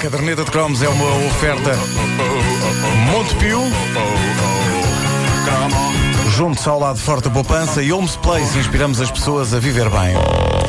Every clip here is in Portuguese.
caderneta de cromos é uma oferta Montepio, Cramo. junto-se ao lado forte da poupança e Holmes Place. Inspiramos as pessoas a viver bem.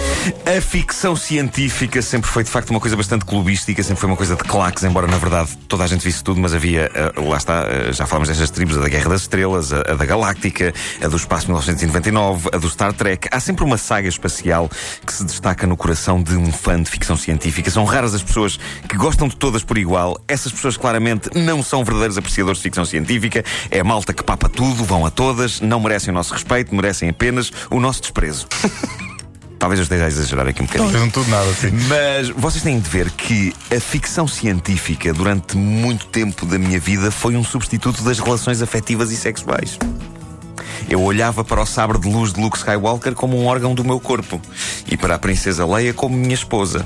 A ficção científica sempre foi de facto uma coisa bastante clubística, sempre foi uma coisa de claques, embora na verdade toda a gente visse tudo, mas havia, eh, lá está, eh, já falamos destas tribos, a da Guerra das Estrelas, a, a da Galáctica, a do Espaço 1999, a do Star Trek. Há sempre uma saga espacial que se destaca no coração de um fã de ficção científica. São raras as pessoas que gostam de todas por igual. Essas pessoas claramente não são verdadeiros apreciadores de ficção científica. É malta que papa tudo, vão a todas, não merecem o nosso respeito, merecem apenas o nosso desprezo. Talvez eu esteja a exagerar aqui um bocadinho. Não tudo nada assim. Mas vocês têm de ver que a ficção científica, durante muito tempo da minha vida, foi um substituto das relações afetivas e sexuais. Eu olhava para o sabre de luz de Luke Skywalker como um órgão do meu corpo e para a Princesa Leia como minha esposa.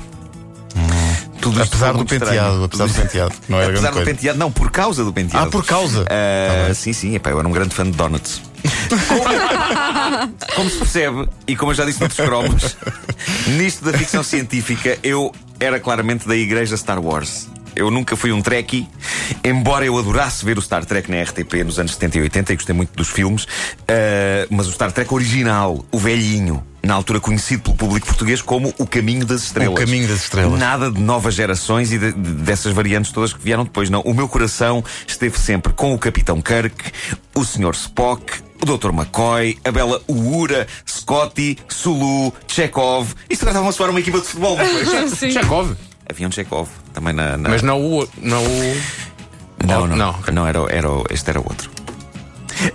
Tudo Apesar do penteado, apesar do penteado. Não era Apesar do penteado, não, por causa do penteado. Ah, por causa? Ah, Tá sim, sim, epá, eu era um grande fã de donuts. Como, como se percebe, e como eu já disse noutros cromos, nisto da ficção científica, eu era claramente da igreja Star Wars. Eu nunca fui um Trekkie, embora eu adorasse ver o Star Trek na RTP nos anos 70 e 80 e gostei muito dos filmes, ah, mas o Star Trek original, o velhinho, na altura conhecido pelo público português como O Caminho das Estrelas. O Caminho das Estrelas. Nada de novas gerações e de- de- dessas variantes todas que vieram depois, não. O meu coração esteve sempre com o Capitão Kirk, o Sr. Spock, o Dr. McCoy, a bela Uhura, Scotty, Sulu, Chekhov. Isto agora estava a soar uma equipa de futebol, não foi? Chekhov. Havia um Chekhov também na. na- Mas não o. Não o. Não, não, não. não, era, era, este era outro.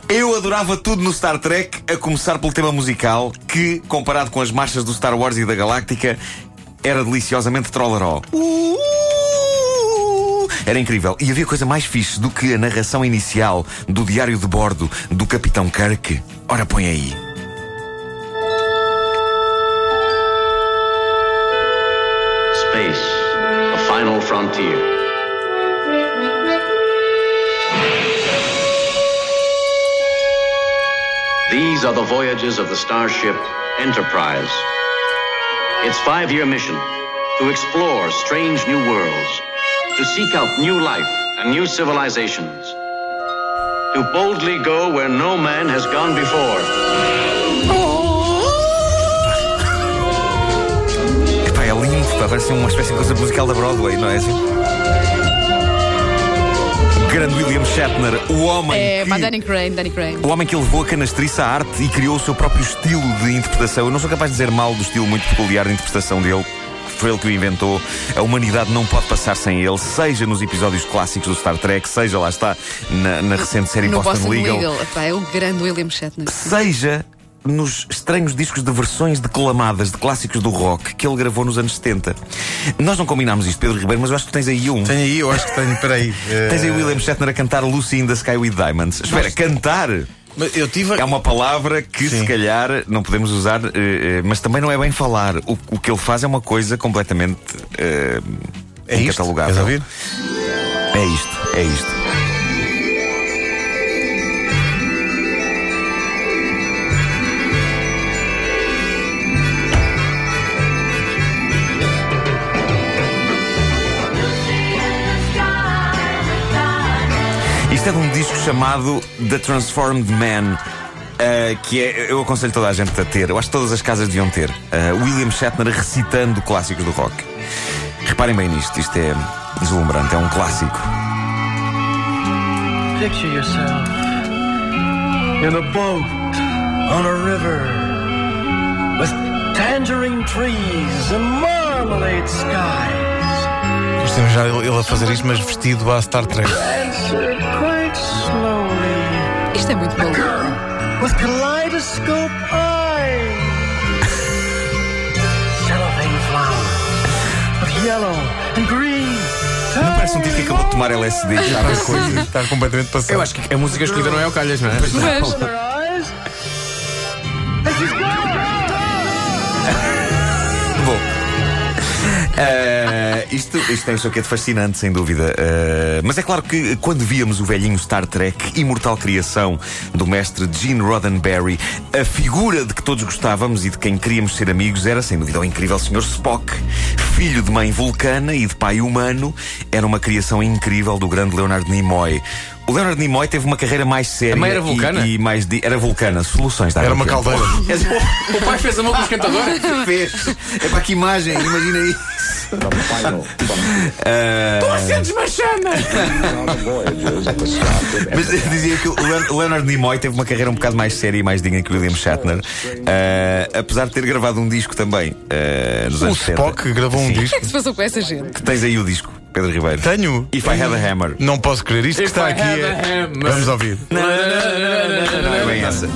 Eu adorava tudo no Star Trek, a começar pelo tema musical, que, comparado com as marchas do Star Wars e da Galáctica, era deliciosamente trollaró. Uh! Era incrível. E havia coisa mais fixe do que a narração inicial do diário de bordo do Capitão Kirk. Ora, põe aí. Space, the final frontier. These are the voyages of the starship Enterprise. Its five year mission to explore strange new worlds, to seek out new life and new civilizations, to boldly go where no man has gone before. Epá, é lindo. pá, Parece uma espécie de coisa musical da Broadway, não é assim? Grande William Shatner, o homem É, que... mas Danny Crane, Danny Crane. O homem que levou a canastriça à arte e criou o seu próprio estilo de interpretação. Eu não sou capaz de dizer mal do estilo muito peculiar de interpretação dele. Foi ele que o inventou. A humanidade não pode passar sem ele, seja nos episódios clássicos do Star Trek, seja lá está na, na recente série No Boston, Boston Legal, Legal. Epá, é o grande William Shatner. seja nos estranhos discos de versões declamadas de clássicos do rock que ele gravou nos anos 70. Nós não combinámos isto, Pedro Ribeiro, mas eu acho que tens aí um. Tenho aí, eu acho que tenho. Peraí. eh, Tens aí o William Shatner a cantar Lucy in the Sky with Diamonds. Espera, cantar Eu tive. é uma palavra que Sim. se calhar não podemos usar, eh, eh, mas também não é bem falar. O, o que ele faz é uma coisa completamente eh, É isto? incatalogável. Ouvir? É isto, é isto. Isto é de um disco chamado The Transformed Man. uh, que é, eu aconselho toda a gente a ter. Eu acho que todas as casas deviam ter. Uh, William Shatner recitando clássicos do rock. Reparem bem nisto, isto é deslumbrante, é um clássico. Picture yourself in a boat on a river with tangerine trees and marmalade skies. Já ele ele a fazer isto, mas vestido à Star Trek. Isto é muito bom. With kaleidoscope eyes. Cellophane flower with yellow and green. Não parece um tipo que acabou de tomar LSD e as coisas. Está completamente passado. Eu acho que a música escolhida não é o Calhas, não é? Mas Ah, isto, isto tem o seu quê de fascinante, sem dúvida. Ah, mas é claro que quando víamos o velhinho Star Trek, imortal criação do mestre Gene Roddenberry, a figura de que todos gostávamos e de quem queríamos ser amigos era, sem dúvida, o incrível Sr. Spock. Filho de mãe vulcana e de pai humano, era uma criação incrível do grande Leonard Nimoy. O Leonard Nimoy teve uma carreira mais séria. A mãe era e- vulcana? E, mais di- Era vulcana, soluções da Era uma caldeira. O pai fez a mão com o esquentador? Fez. É para que imagem, imagina aí. Sentes uma chama! Mas eu dizia que o Leon- o Leonard Nimoy teve uma carreira um bocado mais séria e mais digna que o William Shatner, Ah, apesar de ter gravado um disco também ah, nos O anos 70. Spock gravou um O que é disco. que se passou com essa gente? Tens aí o disco, Pedro Ribeiro. Tenho. If I Had a Hammer. Não posso crer. Isto que está I aqui é. Vamos ouvir. Não, não é bem essa.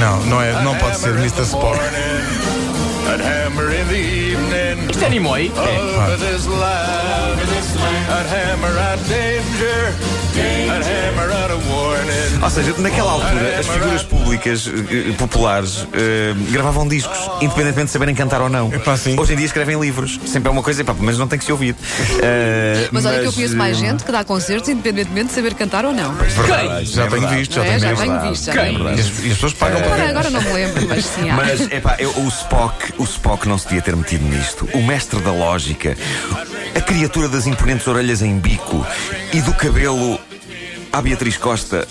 Não, não, é, não pode ser Mr. Spock. Isto é Nimoy? over this Ou seja, naquela altura, as figuras públicas eh, populares eh, gravavam discos, independentemente de saberem cantar ou não. Epá, sim. Hoje em dia escrevem livros. Sempre é uma coisa, epá, mas não tem que se ouvir. Eh, Mas olha que eu conheço mais eh, gente que dá concertos independentemente de saber cantar ou não. Verdade. Já É tenho verdade. visto, já É, tenho já visto. tenho visto. Já tenho E visto. as, e as pessoas pagam para Agora, ver. agora não me lembro, mas sim há. Mas, epá, eu, o Spock, o Spock não se devia ter metido nisto. O mestre da lógica, a criatura das imponentes orelhas em bico e do cabelo à Beatriz Costa.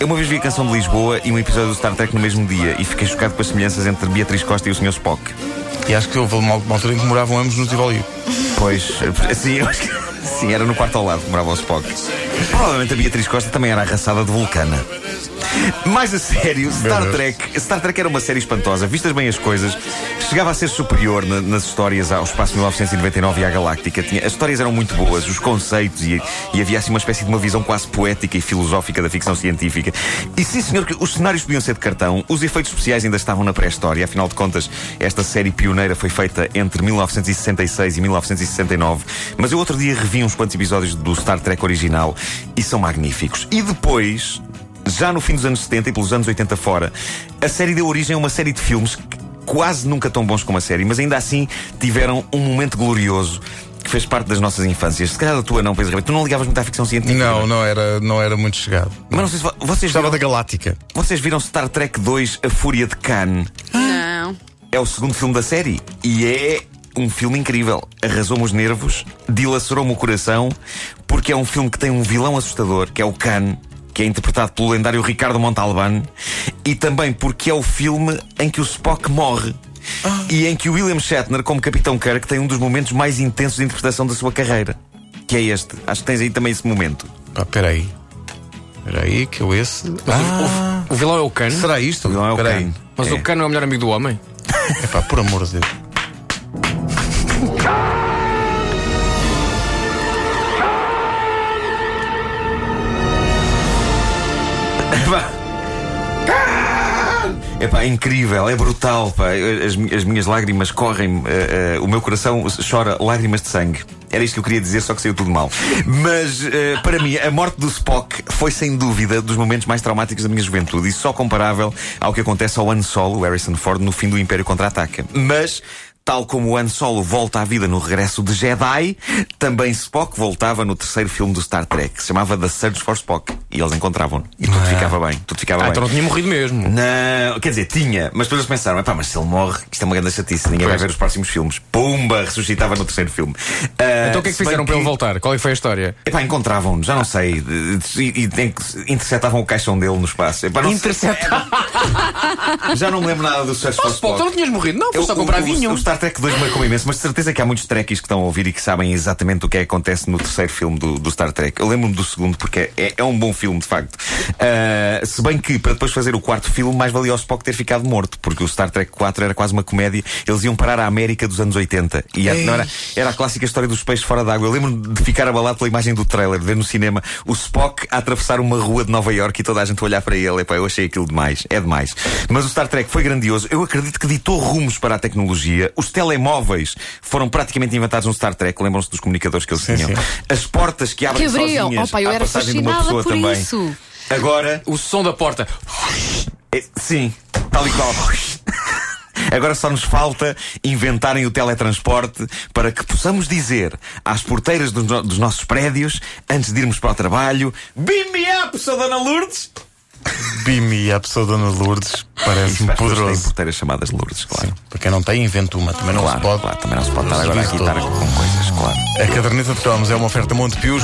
Eu uma vez vi a canção de Lisboa e um episódio do Star Trek no mesmo dia e fiquei chocado com as semelhanças entre Beatriz Costa e o Sr. Spock. E acho que houve uma, altura em que moravam ambos no Tivoli. Pois, assim, eu acho que sim, era no quarto ao lado que morava o Spock. Provavelmente a Beatriz Costa também era arraçada de vulcana. Mais a sério, Star. Trek, Star Trek era uma série espantosa, vistas bem as coisas, chegava a ser superior na- nas histórias ao espaço 1999 e à Galáctica. Tinha, as histórias eram muito boas, os conceitos e, e havia assim uma espécie de uma visão quase poética e filosófica da ficção científica. E sim, senhor, que os cenários podiam ser de cartão, os efeitos especiais ainda estavam na pré-história, afinal de contas, esta série pioneira foi feita entre 1966 e 1969. Mas eu outro dia revi uns quantos episódios do Star Trek original e são magníficos. E depois, já no fim dos anos 70 e pelos anos 80 fora, a série deu origem a uma série de filmes quase nunca tão bons como a série, mas ainda assim tiveram um momento glorioso que fez parte das nossas infâncias. Se calhar da tua não, Ribeiro. Tu não ligavas muito à ficção científica. Não, não era, não era muito chegado. Mas não sei se vo- vocês viram, da Galáctica. vocês viram Star Trek 2 A Fúria de Khan. Não. É o segundo filme da série e é um filme incrível. Arrasou-me os nervos, dilacerou-me o coração, porque é um filme que tem um vilão assustador, que é o Khan, que é interpretado pelo lendário Ricardo Montalbán, e também porque é o filme em que o Spock morre. E em que o William Shatner, como Capitão Kirk, tem um dos momentos mais intensos de interpretação da sua carreira. Que é este. Acho que tens aí também esse momento. Pá, peraí. Peraí, que eu esse. Ah, O vilão é o Khan, será isto? Não é o. Khan. mas É. o Khan não é o melhor amigo do homem. Epá, por amor de Deus. É pá, é incrível, é brutal, pá. As, as minhas lágrimas correm, eh, eh, o meu coração chora lágrimas de sangue. Era isto que eu queria dizer, só que saiu tudo mal. Mas, eh, para mim, a morte do Spock foi sem dúvida dos momentos mais traumáticos da minha juventude e só comparável ao que acontece ao Han Solo, Harrison Ford, no fim do Império Contra-Ataca. Mas. Tal como o Han Solo volta à vida no regresso de Jedi, também Spock voltava no terceiro filme do Star Trek, que se chamava The Search for Spock. E eles encontravam. E tudo ficava bem. Tudo ficava Ah, bem. então não tinha morrido mesmo. Não, quer dizer, tinha, mas depois eles pensaram, "Epá, mas se ele morre, isto é uma grande chatice, ninguém vai Pois. ver os próximos filmes. Pumba, ressuscitava no terceiro filme. Ah, Então o que é que fizeram para ele voltar? Qual é que foi a história? Epá, encontravam-no, já não sei. E, e que- interceptavam o caixão dele no espaço. Epá, não já não me lembro nada do Search for Spock, tu não Spock. tinhas morrido? Não, foi só o- comprar o, vinho. O Star Trek 2 marcou imenso, mas de certeza que há muitos trekkies que estão a ouvir e que sabem exatamente o que é que acontece no terceiro filme do, do Star Trek. Eu lembro-me do segundo porque é, é um bom filme, de facto. Ah, se bem que, para depois fazer o quarto filme, mais valia ao Spock ter ficado morto, porque o Star Trek 4 era quase uma comédia. Eles iam parar à América dos anos 80. E não era, era a clássica história dos peixes fora d'água. Eu lembro-me de ficar abalado pela imagem do trailer, de ver no cinema o Spock a atravessar uma rua de Nova York e toda a gente a olhar para ele. Epá, eu achei aquilo demais. É demais. Mas o Star Trek foi grandioso. Eu acredito que ditou rumos para a tecnologia. Os telemóveis foram praticamente inventados no Star Trek. Lembram-se dos comunicadores que eles Sim, tinham? sim. As portas que abrem Que abriam. sozinhas Opa, eu à era passagem de uma pessoa por também. isso. Agora, O som da porta. é, sim, tal e qual. Agora só nos falta inventarem o teletransporte para que possamos dizer às porteiras dos, no- dos nossos prédios, antes de irmos para o trabalho: Beam me up, sou Dona Lourdes! Bimi e a pessoa Dona Lourdes parece-me as poderoso. porteiras chamadas Lourdes, claro. Para quem não tem, inventa uma. Também não claro, se pode. claro, também não se pode estar agora estar todo. com coisas, claro. A caderneta de cromos é uma oferta Montepio.